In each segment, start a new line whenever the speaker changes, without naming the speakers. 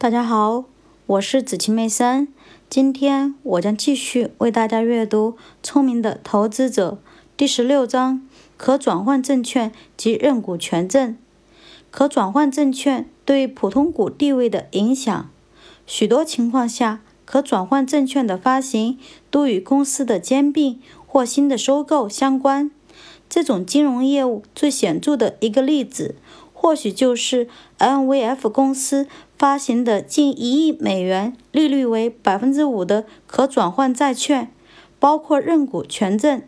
大家好，我是子晴妹森。今天我将继续为大家阅读《聪明的投资者》第十六章：可转换证券及认股权证。可转换证券对普通股地位的影响。许多情况下，可转换证券的发行都与公司的兼并或新的收购相关。这种金融业务最显著的一个例子。或许就是 NVF 公司发行的近一亿美元、利率为百分之五的可转换债券，包括认股权证，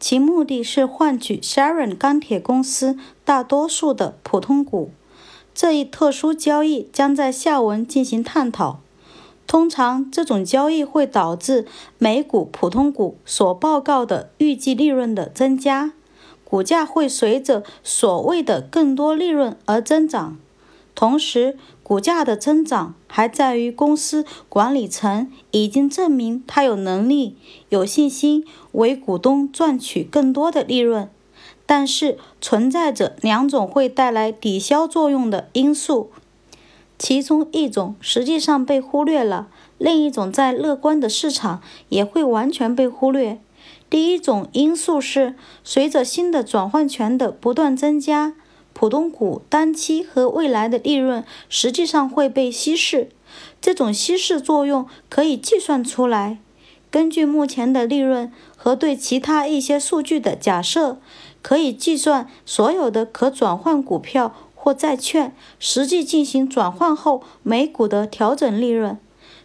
其目的是换取 Sharon 钢铁公司大多数的普通股。这一特殊交易将在下文进行探讨。通常，这种交易会导致每股普通股所报告的预计利润的增加。股价会随着所谓的更多利润而增长，同时，股价的增长还在于公司管理层已经证明他有能力、有信心为股东赚取更多的利润。但是，存在着两种会带来抵消作用的因素，其中一种实际上被忽略了，另一种在乐观的市场也会完全被忽略。第一种因素是，随着新的转换权的不断增加，普通股单期和未来的利润实际上会被稀释。这种稀释作用可以计算出来。根据目前的利润和对其他一些数据的假设，可以计算所有的可转换股票或债券实际进行转换后每股的调整利润。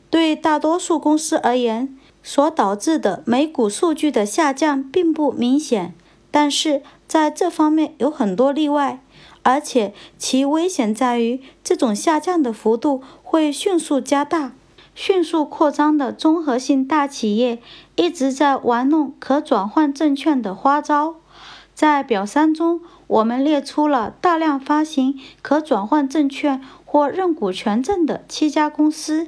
对大多数公司而言，所导致的每股数据的下降并不明显，但是在这方面有很多例外，而且其危险在于这种下降的幅度会迅速加大。迅速扩张的综合性大企业一直在玩弄可转换证券的花招。在表三中，我们列出了大量发行可转换证券或认股权证的七家公司。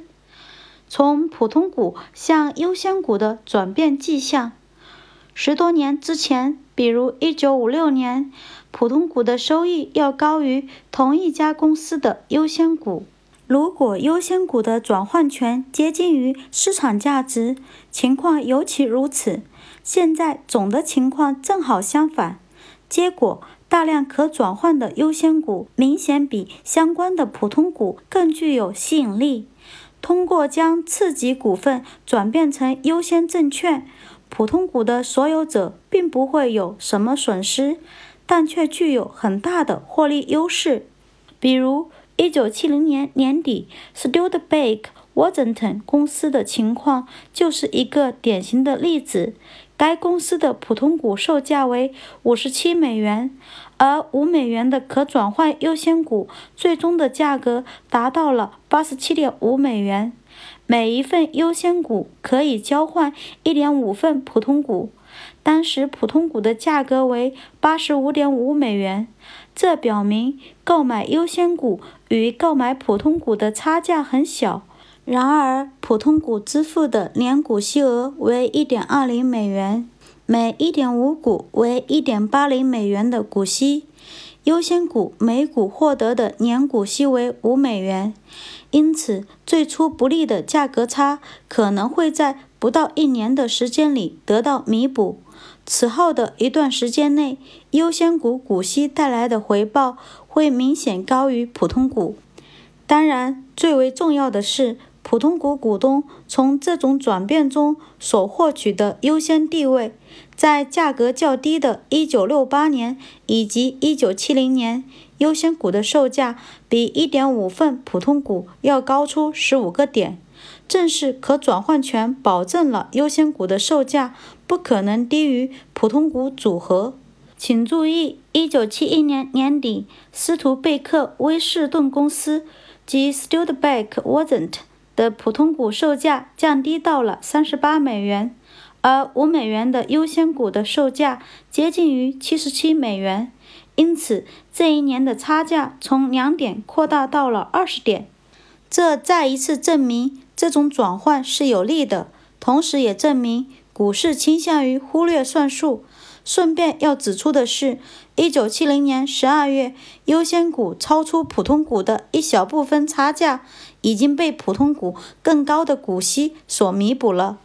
从普通股向优先股的转变迹象。十多年之前，比如1956年，普通股的收益要高于同一家公司的优先股。如果优先股的转换权接近于市场价值，情况尤其如此。现在总的情况正好相反，结果大量可转换的优先股明显比相关的普通股更具有吸引力。通过将次级股份转变成优先证券，普通股的所有者并不会有什么损失，但却具有很大的获利优势。比如，1970年年底，Studebaker-Washington 公司的情况就是一个典型的例子。该公司的普通股售价为五十七美元，而五美元的可转换优先股最终的价格达到了八十七点五美元。每一份优先股可以交换一点五份普通股。当时普通股的价格为八十五点五美元，这表明购买优先股与购买普通股的差价很小。然而，普通股支付的年股息额为一点二零美元，每1.5股为1.80美元的股息；优先股每股获得的年股息为5美元。因此，最初不利的价格差可能会在不到一年的时间里得到弥补。此后的一段时间内，优先股股息带来的回报会明显高于普通股。当然，最为重要的是。普通股股东从这种转变中所获取的优先地位，在价格较低的1968年以及1970年，优先股的售价比1.5份普通股要高出15个点。正是可转换权保证了优先股的售价不可能低于普通股组合。请注意，1971年年底，斯图贝克威士顿公司及 Studebaker Wasn't。的普通股售价降低到了三十八美元，而五美元的优先股的售价接近于七十七美元，因此这一年的差价从两点扩大到了二十点。这再一次证明这种转换是有利的，同时也证明股市倾向于忽略算术。顺便要指出的是，一九七零年十二月，优先股超出普通股的一小部分差价，已经被普通股更高的股息所弥补了。